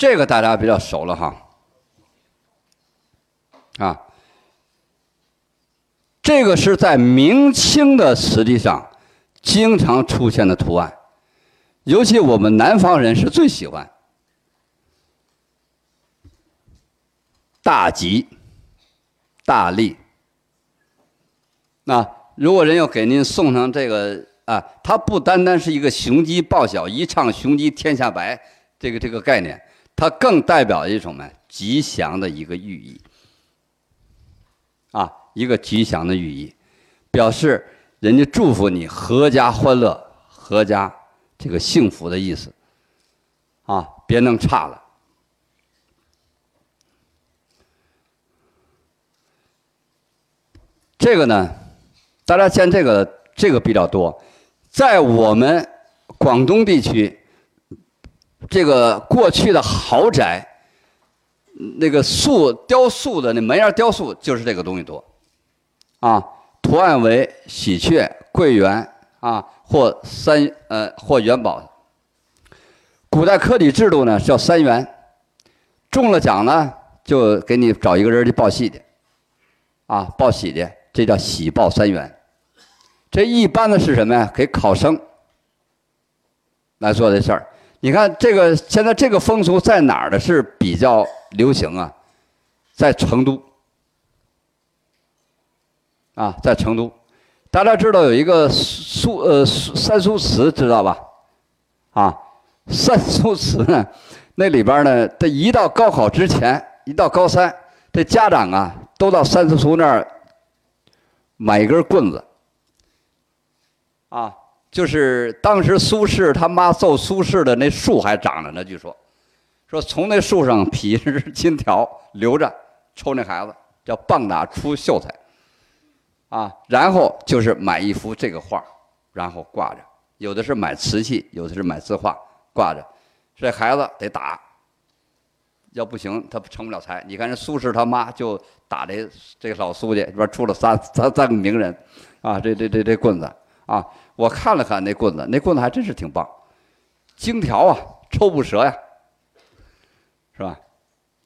这个大家比较熟了哈。啊，这个是在明清的瓷器上经常出现的图案，尤其我们南方人是最喜欢。大吉，大利。那如果人要给您送上这个啊，它不单单是一个雄鸡报晓，一唱雄鸡天下白这个这个概念，它更代表一种呢吉祥的一个寓意。啊，一个吉祥的寓意，表示人家祝福你阖家欢乐、阖家这个幸福的意思。啊，别弄差了。这个呢，大家见这个这个比较多，在我们广东地区，这个过去的豪宅。那个塑雕塑的那门檐雕塑就是这个东西多，啊，图案为喜鹊、桂圆啊，或三呃或元宝。古代科举制度呢叫三元，中了奖呢就给你找一个人去报喜的，啊，报喜的，这叫喜报三元。这一般的是什么呀？给考生来做这事儿。你看这个现在这个风俗在哪儿的是比较？流行啊，在成都啊，在成都，大家知道有一个苏呃三苏祠，知道吧？啊，三苏祠呢，那里边呢，这一到高考之前，一到高三，这家长啊，都到三苏祠那儿买一根棍子，啊，就是当时苏轼他妈揍苏轼的那树还长着呢，据说。说从那树上劈根金条留着，抽那孩子叫棒打出秀才，啊，然后就是买一幅这个画，然后挂着，有的是买瓷器，有的是买字画挂着，这孩子得打，要不行他成不了才。你看人苏轼他妈就打这这老苏家，里边出了三三三个名人，啊，这这这这棍子。啊，我看了看那棍子，那棍子还真是挺棒，金条啊，抽不折呀。是吧？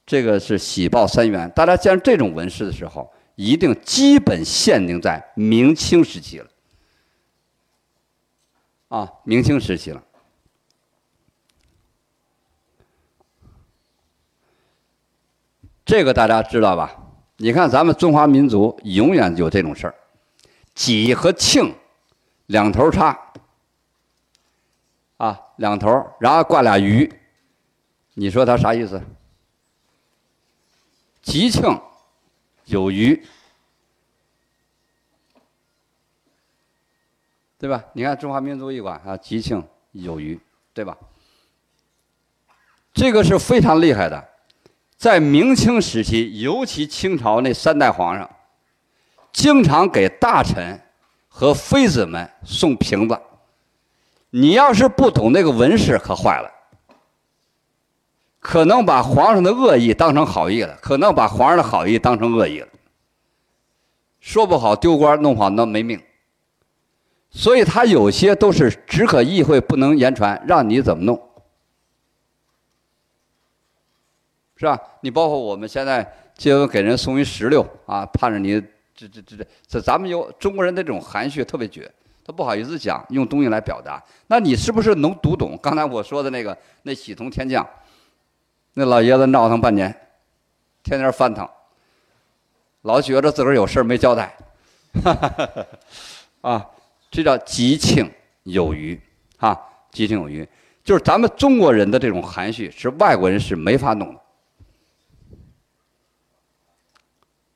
这个是喜报三元。大家见这种纹饰的时候，一定基本限定在明清时期了。啊，明清时期了。这个大家知道吧？你看咱们中华民族永远有这种事儿，己和庆两头插，啊，两头，然后挂俩鱼。你说他啥意思？吉庆有余，对吧？你看中华民族一馆啊，吉庆有余，对吧？这个是非常厉害的，在明清时期，尤其清朝那三代皇上，经常给大臣和妃子们送瓶子。你要是不懂那个纹饰，可坏了。可能把皇上的恶意当成好意了，可能把皇上的好意当成恶意了。说不好丢官，弄不好那没命。所以他有些都是只可意会不能言传，让你怎么弄，是吧？你包括我们现在结婚给人送一石榴啊，盼着你这这这这，这咱们有中国人的这种含蓄特别绝，他不好意思讲，用东西来表达。那你是不是能读懂刚才我说的那个那喜从天降？那老爷子闹腾半年，天天翻腾，老觉着自个儿有事没交代，啊，这叫吉庆有余，啊，吉庆有余，就是咱们中国人的这种含蓄，是外国人是没法弄的，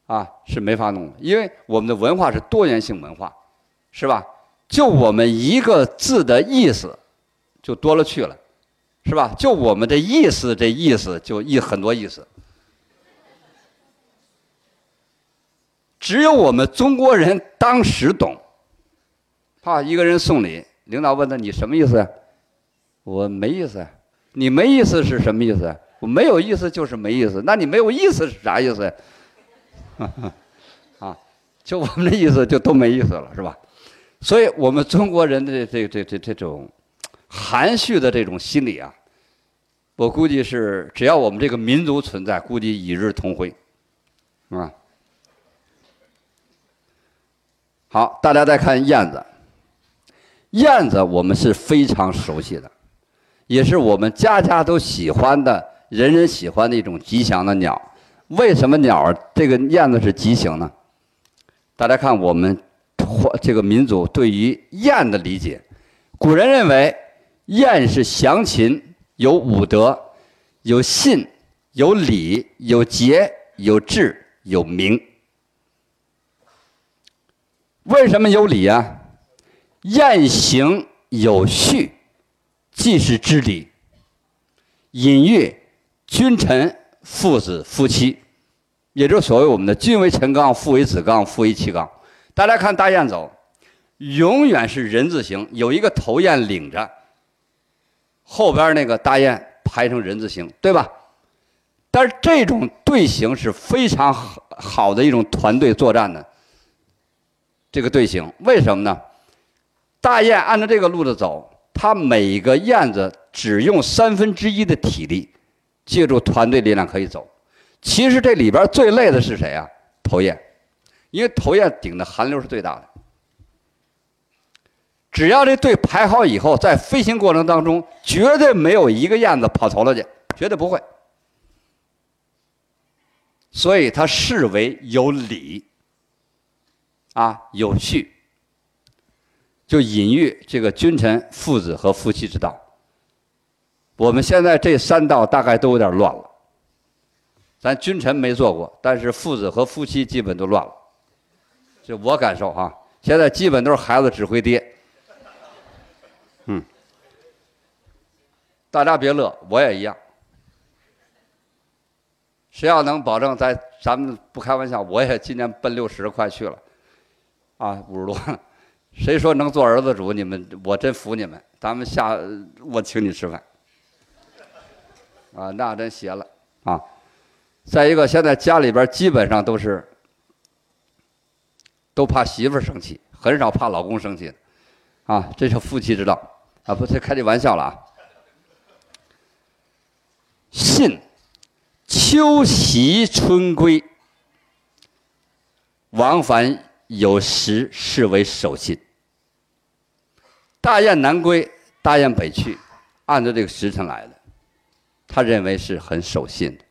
啊，是没法弄的，因为我们的文化是多元性文化，是吧？就我们一个字的意思，就多了去了。是吧？就我们的意思，这意思就意很多意思。只有我们中国人当时懂。怕一个人送礼，领导问他你什么意思？我没意思。你没意思是什么意思？我没有意思就是没意思。那你没有意思是啥意思？啊，就我们的意思就都没意思了，是吧？所以我们中国人的这这这这种含蓄的这种心理啊。我估计是只要我们这个民族存在，估计与日同辉，啊。好，大家再看燕子。燕子我们是非常熟悉的，也是我们家家都喜欢的、人人喜欢的一种吉祥的鸟。为什么鸟儿这个燕子是吉祥呢？大家看我们这个民族对于燕的理解，古人认为燕是祥禽。有武德，有信，有礼，有节，有智，有名。为什么有礼啊？燕行有序，即是知礼。隐喻君臣、父子、夫妻，也就是所谓我们的“君为臣纲，父为子纲，夫为妻纲”。大家看大雁走，永远是人字形，有一个头雁领着。后边那个大雁排成人字形，对吧？但是这种队形是非常好的一种团队作战的这个队形，为什么呢？大雁按照这个路子走，它每个燕子只用三分之一的体力，借助团队力量可以走。其实这里边最累的是谁啊？头雁，因为头雁顶的寒流是最大的。只要这队排好以后，在飞行过程当中，绝对没有一个燕子跑头了去，绝对不会。所以它视为有礼，啊，有序，就隐喻这个君臣、父子和夫妻之道。我们现在这三道大概都有点乱了，咱君臣没做过，但是父子和夫妻基本都乱了，就我感受哈，现在基本都是孩子指挥爹。嗯，大家别乐，我也一样。谁要能保证在咱们不开玩笑，我也今年奔六十快去了，啊，五十多。谁说能做儿子主？你们我真服你们。咱们下我请你吃饭，啊，那真邪了啊！再一个，现在家里边基本上都是都怕媳妇生气，很少怕老公生气的，啊，这是夫妻之道。啊，不是开这玩笑了啊！信，秋夕春归，往返有时，视为守信。大雁南归，大雁北去，按照这个时辰来的，他认为是很守信的。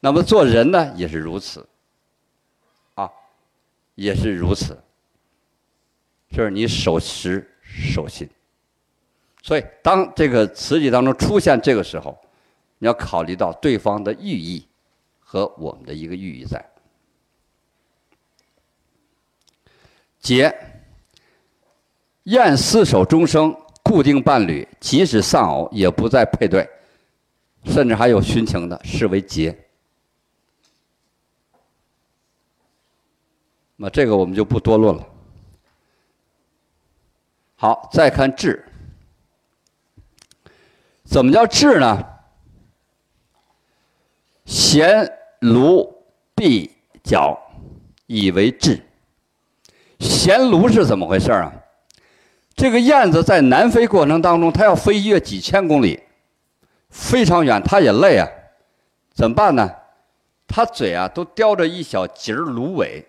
那么做人呢，也是如此，啊，也是如此，就是你守时守信。所以，当这个词句当中出现这个时候，你要考虑到对方的寓意和我们的一个寓意在。节，燕厮守终生，固定伴侣，即使丧偶也不再配对，甚至还有殉情的，视为节。那这个我们就不多论了。好，再看志。怎么叫智呢？衔芦闭角，以为智。衔芦是怎么回事啊？这个燕子在南飞过程当中，它要飞越几千公里，非常远，他也累啊。怎么办呢？他嘴啊都叼着一小节芦苇。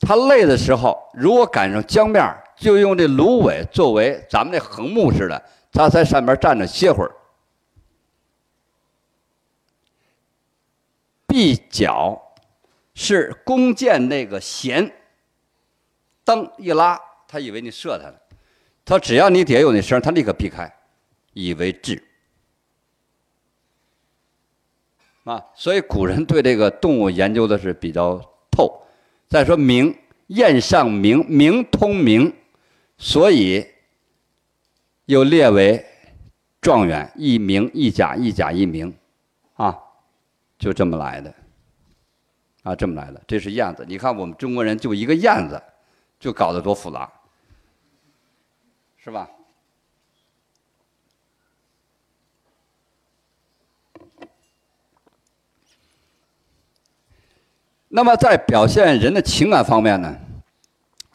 他累的时候，如果赶上江面，就用这芦苇作为咱们那横木似的。他在上面站着歇会儿，闭脚是弓箭那个弦，灯一拉，他以为你射他了，他只要你底下有那声，他立刻避开，以为智啊。所以古人对这个动物研究的是比较透。再说明，燕上明明通明，所以。又列为状元，一名一甲，一甲一名，啊，就这么来的，啊，这么来的。这是燕子，你看我们中国人就一个燕子，就搞得多复杂，是吧？那么在表现人的情感方面呢，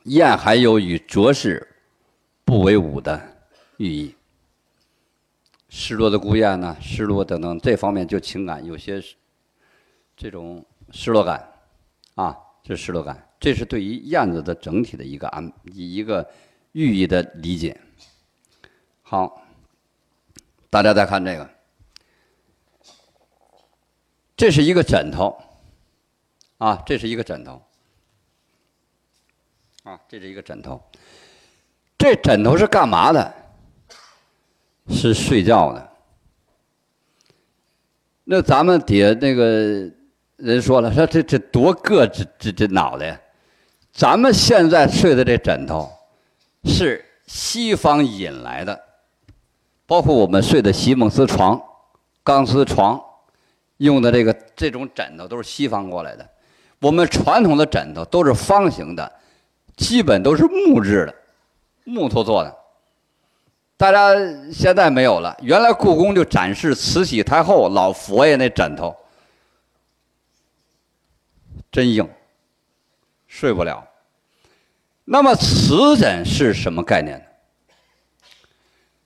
燕还有与浊世不为伍的。寓意失落的孤雁呢，失落等等这方面就情感有些这种失落感，啊，这失落感，这是对于燕子的整体的一个安一个寓意的理解。好，大家再看这个，这是一个枕头，啊，这是一个枕头，啊，这是一个枕头，这枕头是干嘛的？是睡觉的。那咱们底下那个人说了，说这这多硌这这这脑袋！咱们现在睡的这枕头是西方引来的，包括我们睡的席梦思床、钢丝床，用的这个这种枕头都是西方过来的。我们传统的枕头都是方形的，基本都是木质的，木头做的。大家现在没有了，原来故宫就展示慈禧太后、老佛爷那枕头，真硬，睡不了。那么瓷枕是什么概念呢？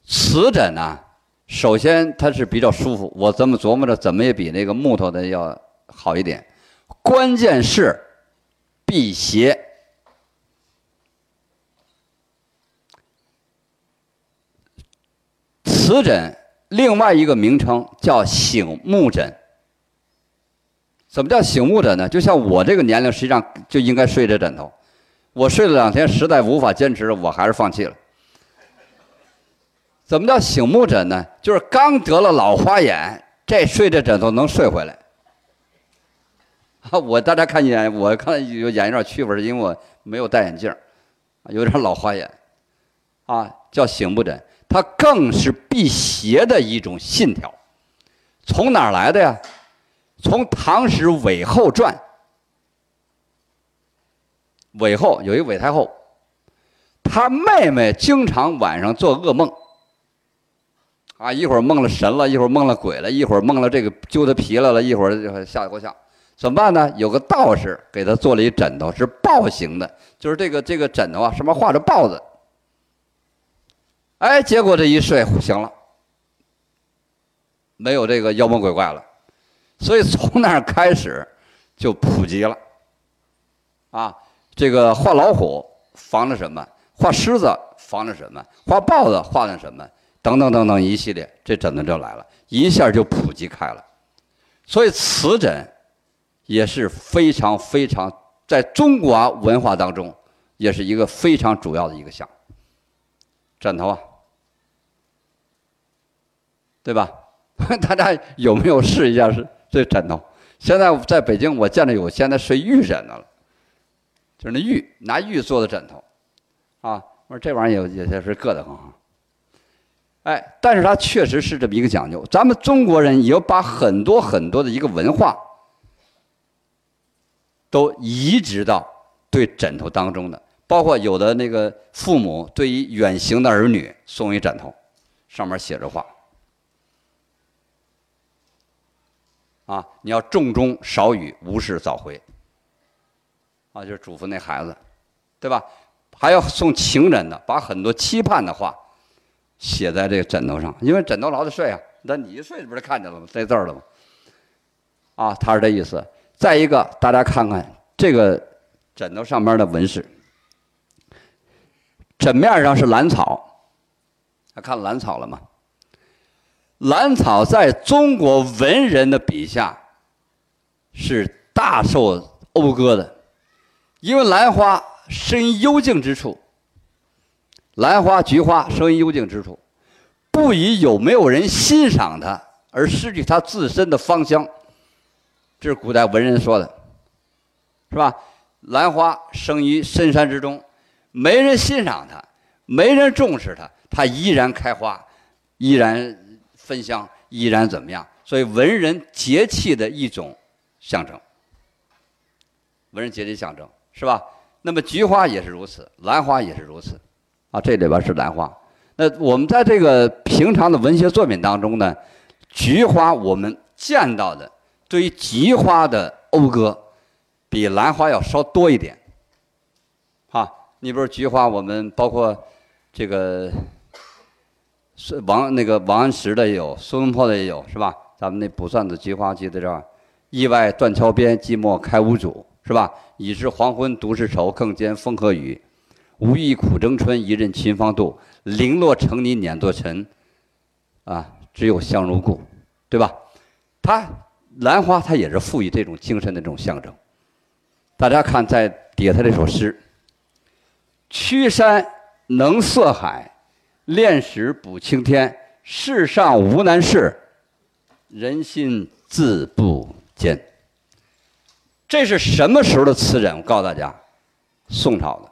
瓷枕呢，首先它是比较舒服，我这么琢磨着怎么也比那个木头的要好一点。关键是辟邪。瓷枕另外一个名称叫醒目枕。怎么叫醒目枕呢？就像我这个年龄，实际上就应该睡这枕头。我睡了两天，实在无法坚持，我还是放弃了。怎么叫醒目枕呢？就是刚得了老花眼，这睡这枕头能睡回来。啊，我大家看见我看有眼有点区分，因为我没有戴眼镜有点老花眼，啊，叫醒目枕。它更是辟邪的一种信条，从哪儿来的呀？从唐史韦后传。韦后有一韦太后，她妹妹经常晚上做噩梦，啊，一会儿梦了神了，一会儿梦了鬼了，一会儿梦了这个揪她皮来了，一会儿吓得够呛。怎么办呢？有个道士给他做了一枕头，是豹形的，就是这个这个枕头啊，上面画着豹子。哎，结果这一睡醒了，没有这个妖魔鬼怪了，所以从那儿开始就普及了。啊，这个画老虎防着什么？画狮子防着什么？画豹子画着什么？等等等等一系列，这枕头就来了，一下就普及开了。所以瓷枕也是非常非常在中国文化当中也是一个非常主要的一个项枕头啊。对吧？大家有没有试一下是这枕头？现在在北京，我见着有现在睡玉枕的了，就是那玉拿玉做的枕头，啊，我说这玩意儿也也是硌得很。哎，但是它确实是这么一个讲究。咱们中国人也把很多很多的一个文化都移植到对枕头当中的，包括有的那个父母对于远行的儿女送一枕头，上面写着话。啊，你要重中少雨，无事早回。啊，就是嘱咐那孩子，对吧？还要送情人的，把很多期盼的话写在这个枕头上，因为枕头老得睡啊。那你一睡，不是看见了吗？这字儿了吗？啊，他是这意思。再一个，大家看看这个枕头上面的纹饰，枕面上是兰草，看兰草了吗？兰草在中国文人的笔下是大受讴歌的，因为兰花生于幽静之处，兰花、菊花生于幽静之处，不以有没有人欣赏它而失去它自身的芳香，这是古代文人说的，是吧？兰花生于深山之中，没人欣赏它，没人重视它，它依然开花，依然。芬香依然怎么样？所以文人节气的一种象征，文人节气象征是吧？那么菊花也是如此，兰花也是如此，啊，这里边是兰花。那我们在这个平常的文学作品当中呢，菊花我们见到的对于菊花的讴歌，比兰花要稍多一点。啊，你比如菊花，我们包括这个。是王那个王安石的也有，苏东坡的也有，是吧？咱们那《卜算子·菊花记》在这儿，意外断桥边，寂寞开无主，是吧？已是黄昏独是愁，更兼风和雨。无意苦争春，一任群芳妒。零落成泥碾作尘，啊，只有香如故，对吧？他兰花，它也是赋予这种精神的这种象征。大家看，在底下这首诗：“曲山能色海，炼石补青天。世上无难事，人心自不坚。”这是什么时候的词人？我告诉大家，宋朝的。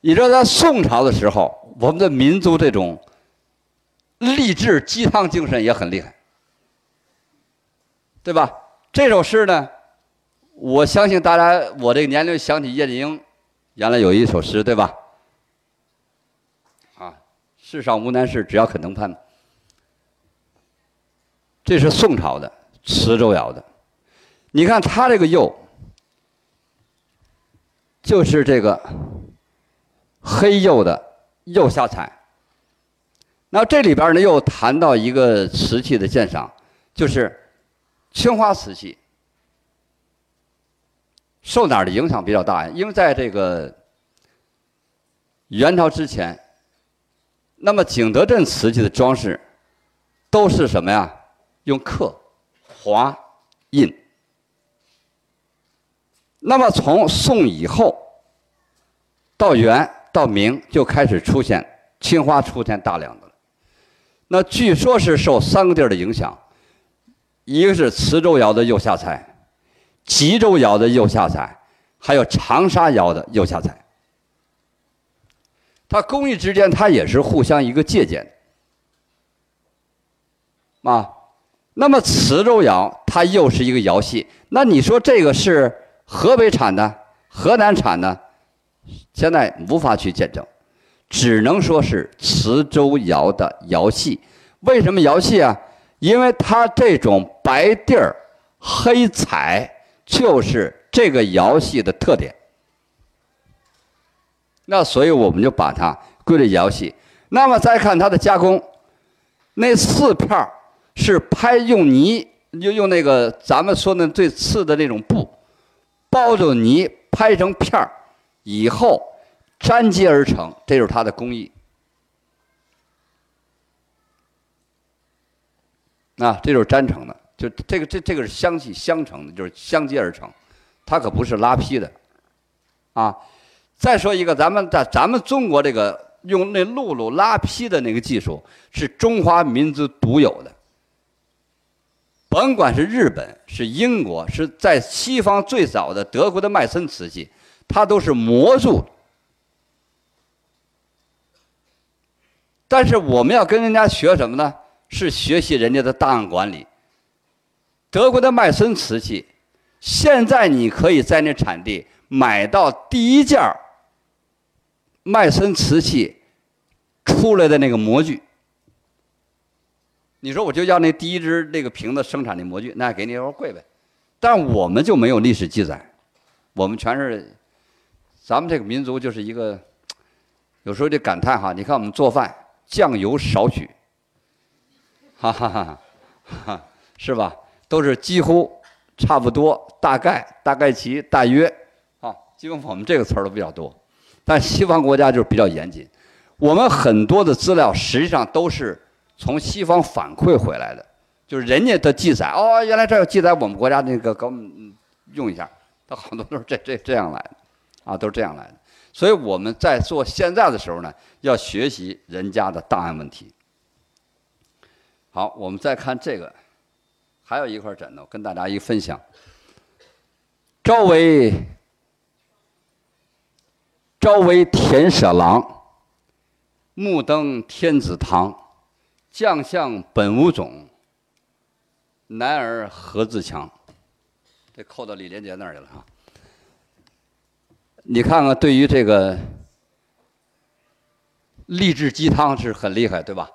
你知道，在宋朝的时候，我们的民族这种励志鸡汤精神也很厉害，对吧？这首诗呢，我相信大家，我这个年龄想起叶剑英，原来有一首诗，对吧？啊，世上无难事，只要肯能攀。这是宋朝的磁州窑的，你看他这个釉，就是这个。黑釉的釉下彩，那这里边呢又谈到一个瓷器的鉴赏，就是青花瓷器受哪儿的影响比较大呀？因为在这个元朝之前，那么景德镇瓷器的装饰都是什么呀？用刻、划、印。那么从宋以后到元。到明就开始出现青花，出现大量的了。那据说是受三个地儿的影响，一个是磁州窑的釉下彩，吉州窑的釉下彩，还有长沙窑的釉下彩。它工艺之间，它也是互相一个借鉴。啊，那么磁州窑它又是一个窑系，那你说这个是河北产的，河南产的？现在无法去见证，只能说是磁州窑的窑系。为什么窑系啊？因为它这种白地儿、黑彩，就是这个窑系的特点。那所以我们就把它归类窑系。那么再看它的加工，那四片儿是拍用泥，就用那个咱们说的最次的那种布，包着泥拍成片儿。以后粘接而成，这就是它的工艺。啊，这就是粘成的，就这个这这个是相系相成的，就是相接而成，它可不是拉坯的，啊。再说一个，咱们在咱们中国这个用那辘轳拉坯的那个技术，是中华民族独有的。甭管是日本、是英国、是在西方最早的德国的麦森瓷器。它都是模铸，但是我们要跟人家学什么呢？是学习人家的档案管理。德国的麦森瓷器，现在你可以在那产地买到第一件麦森瓷器出来的那个模具。你说我就要那第一只那个瓶子生产的模具，那给你说贵呗。但我们就没有历史记载，我们全是。咱们这个民族就是一个，有时候就感叹哈，你看我们做饭酱油少许，哈哈哈，哈，是吧？都是几乎差不多，大概大概其大约，啊，基本我们这个词儿都比较多。但西方国家就是比较严谨，我们很多的资料实际上都是从西方反馈回来的，就是人家的记载哦，原来这有记载我们国家那个给我们用一下，它好多都是这这这样来的。啊，都是这样来的，所以我们在做现在的时候呢，要学习人家的档案问题。好，我们再看这个，还有一块枕头，跟大家一分享。朝为朝为田舍郎，暮登天子堂。将相本无种，男儿何自强？这扣到李连杰那儿去了哈。你看看，对于这个励志鸡汤是很厉害，对吧？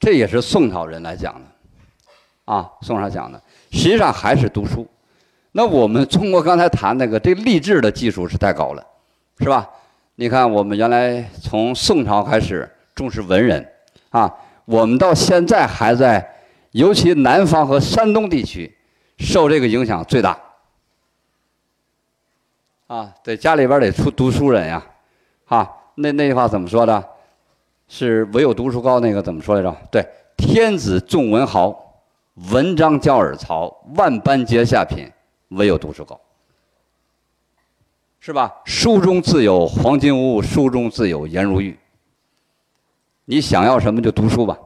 这也是宋朝人来讲的，啊，宋朝讲的，实际上还是读书。那我们中国刚才谈那个这励志的技术是太高了，是吧？你看，我们原来从宋朝开始重视文人，啊，我们到现在还在，尤其南方和山东地区，受这个影响最大。啊，在家里边得出读书人呀，啊，那那句话怎么说的？是唯有读书高，那个怎么说来着？对，天子重文豪，文章教尔曹，万般皆下品，唯有读书高。是吧？书中自有黄金屋，书中自有颜如玉。你想要什么就读书吧，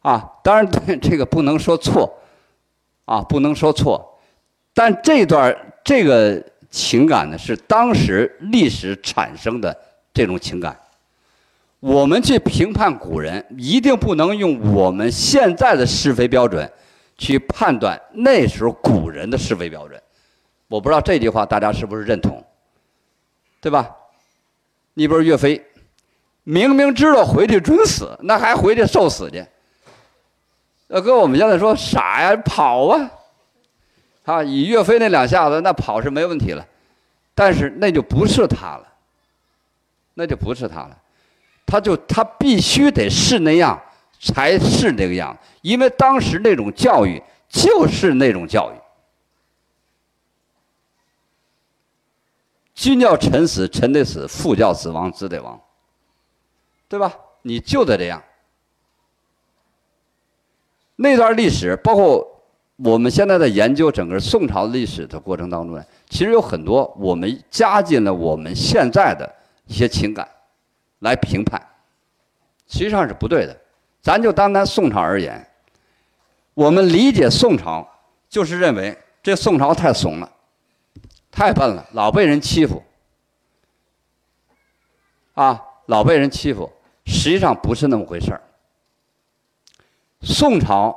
啊，当然 这个不能说错，啊，不能说错，但这段这个情感呢，是当时历史产生的这种情感。我们去评判古人，一定不能用我们现在的是非标准去判断那时候古人的是非标准。我不知道这句话大家是不是认同？对吧？你比如岳飞，明明知道回去准死，那还回去受死去。呃，跟我们现在说傻呀，跑啊！啊，以岳飞那两下子，那跑是没问题了，但是那就不是他了，那就不是他了，他就他必须得是那样，才是那个样子，因为当时那种教育就是那种教育。君叫臣死，臣得死；父叫子亡，子得亡，对吧？你就得这样。那段历史，包括我们现在在研究整个宋朝历史的过程当中呢，其实有很多我们加进了我们现在的一些情感来评判，实际上是不对的。咱就单单宋朝而言，我们理解宋朝，就是认为这宋朝太怂了。太笨了，老被人欺负，啊，老被人欺负，实际上不是那么回事儿。宋朝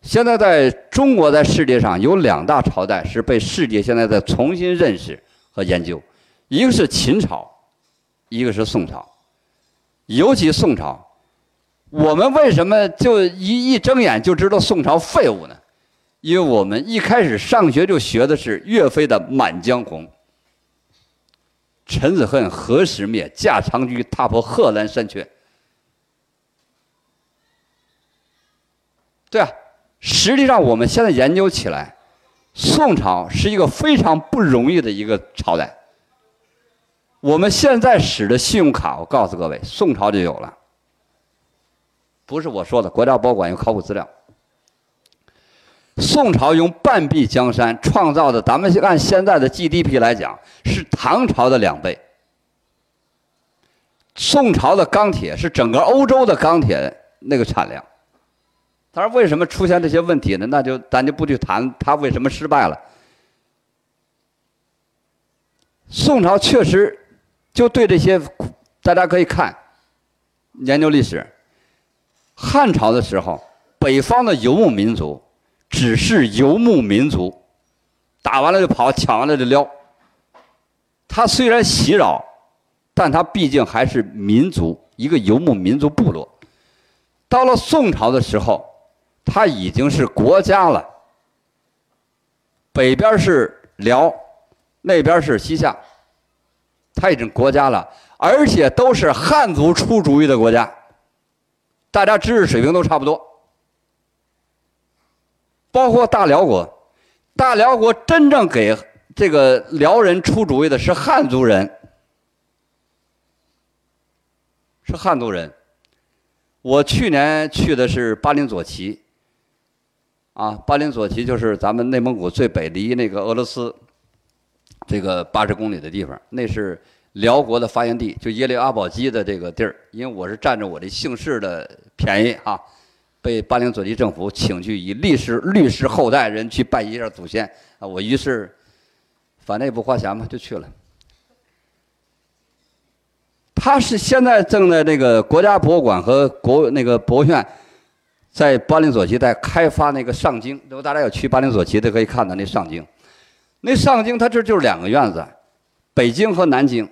现在在中国在世界上有两大朝代是被世界现在在重新认识和研究，一个是秦朝，一个是宋朝。尤其宋朝，我们为什么就一一睁眼就知道宋朝废物呢？因为我们一开始上学就学的是岳飞的《满江红》，陈子恨何时灭？驾长车踏破贺兰山缺。对啊，实际上我们现在研究起来，宋朝是一个非常不容易的一个朝代。我们现在使的信用卡，我告诉各位，宋朝就有了，不是我说的，国家博物馆有考古资料。宋朝用半壁江山创造的，咱们按现在的 GDP 来讲，是唐朝的两倍。宋朝的钢铁是整个欧洲的钢铁那个产量。他说：“为什么出现这些问题呢？那就咱就不去谈他为什么失败了。宋朝确实就对这些，大家可以看研究历史。汉朝的时候，北方的游牧民族。”只是游牧民族，打完了就跑，抢完了就撩。他虽然袭扰，但他毕竟还是民族，一个游牧民族部落。到了宋朝的时候，他已经是国家了。北边是辽，那边是西夏，他已经国家了，而且都是汉族出主意的国家，大家知识水平都差不多。包括大辽国，大辽国真正给这个辽人出主意的是汉族人，是汉族人。我去年去的是巴林左旗，啊，巴林左旗就是咱们内蒙古最北，离那个俄罗斯这个八十公里的地方，那是辽国的发源地，就耶律阿保机的这个地儿。因为我是占着我的姓氏的便宜啊。被巴陵左旗政府请去，以律师律师后代人去拜一下祖先啊！我于是，反正也不花钱嘛，就去了。他是现在正在那个国家博物馆和国那个博物院，在巴林左旗在开发那个上京。如果大家有去巴林左旗的，可以看到那上京。那上京，它这就是两个院子，北京和南京，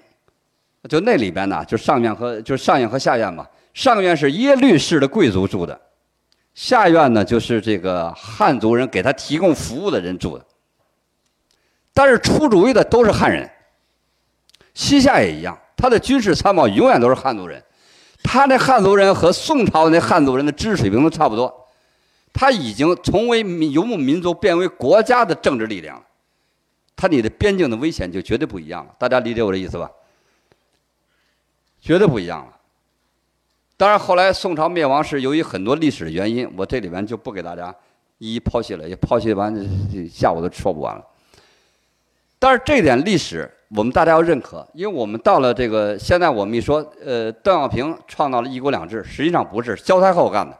就那里边呢，就上院和就是上院和下院嘛。上院是耶律氏的贵族住的。下院呢，就是这个汉族人给他提供服务的人住的，但是出主意的都是汉人。西夏也一样，他的军事参谋永远都是汉族人。他那汉族人和宋朝那汉族人的知识水平都差不多。他已经从为游牧民族变为国家的政治力量了。他你的边境的危险就绝对不一样了。大家理解我的意思吧？绝对不一样了。当然，后来宋朝灭亡是由于很多历史的原因，我这里边就不给大家一一剖析了，也剖析完下午都说不完了。但是这点历史我们大家要认可，因为我们到了这个现在，我们一说，呃，邓小平创造了一国两制，实际上不是萧太后干的。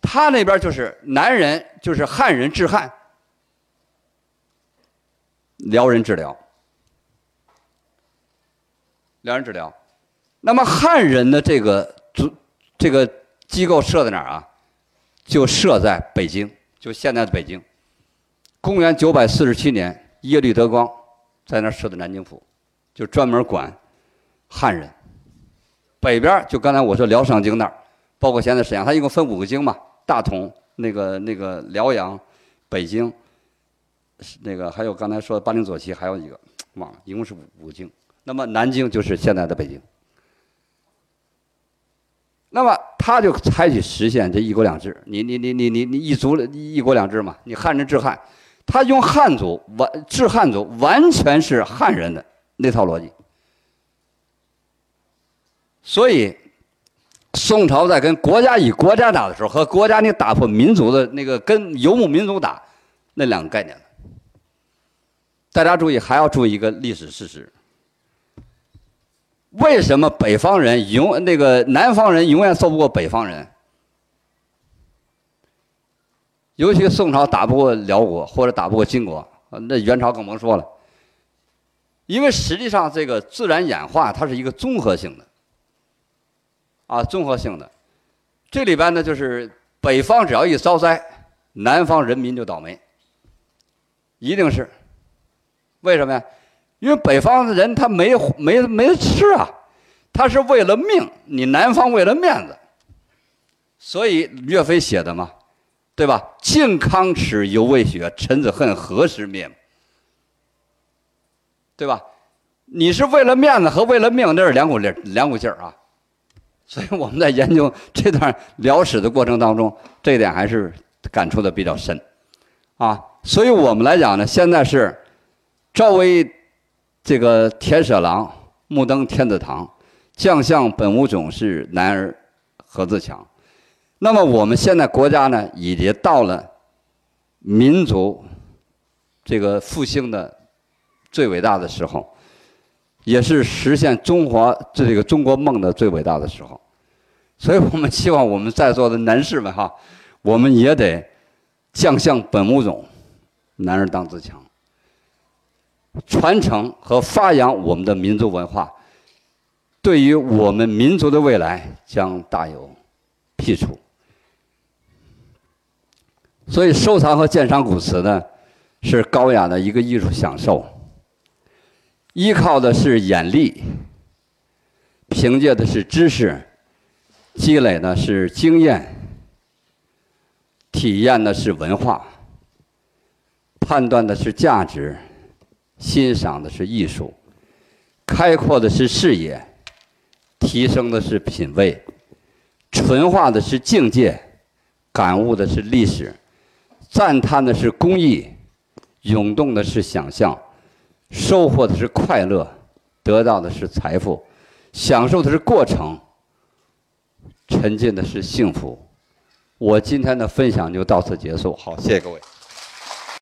他那边就是男人，就是汉人治汉，辽人治辽。辽人治辽，那么汉人的这个组这个机构设在哪儿啊？就设在北京，就现在的北京。公元九百四十七年，耶律德光在那儿设的南京府，就专门管汉人。北边就刚才我说辽上京那儿，包括现在沈阳，它一共分五个京嘛：大同、那个那个辽阳、北京，那个还有刚才说的巴陵左旗，还有一个忘了，一共是五五京。那么南京就是现在的北京，那么他就采取实现这一国两制，你你你你你你一族一国两制嘛，你汉人治汉，他用汉族完治汉族，完全是汉人的那套逻辑。所以宋朝在跟国家与国家打的时候，和国家你打破民族的那个跟游牧民族打那两个概念大家注意，还要注意一个历史事实。为什么北方人永那个南方人永远揍不过北方人？尤其宋朝打不过辽国或者打不过金国，那元朝更甭说了。因为实际上这个自然演化它是一个综合性的，啊，综合性的。这里边呢就是北方只要一遭灾，南方人民就倒霉，一定是。为什么呀？因为北方的人他没没没吃啊，他是为了命，你南方为了面子，所以岳飞写的嘛，对吧？靖康耻，犹未雪，臣子恨，何时灭？对吧？你是为了面子和为了命，那是两股力两股劲儿啊。所以我们在研究这段辽史的过程当中，这一点还是感触的比较深，啊。所以我们来讲呢，现在是赵薇。这个田舍郎目登天子堂，将相本无种，是男儿何自强？那么我们现在国家呢，已经到了民族这个复兴的最伟大的时候，也是实现中华这个中国梦的最伟大的时候。所以我们希望我们在座的男士们哈，我们也得将相本无种，男儿当自强。传承和发扬我们的民族文化，对于我们民族的未来将大有裨处。所以，收藏和鉴赏古瓷呢，是高雅的一个艺术享受。依靠的是眼力，凭借的是知识，积累的是经验，体验的是文化，判断的是价值。欣赏的是艺术，开阔的是视野，提升的是品味，纯化的是境界，感悟的是历史，赞叹的是工艺，涌动的是想象，收获的是快乐，得到的是财富，享受的是过程，沉浸的是幸福。我今天的分享就到此结束，好，谢谢各位。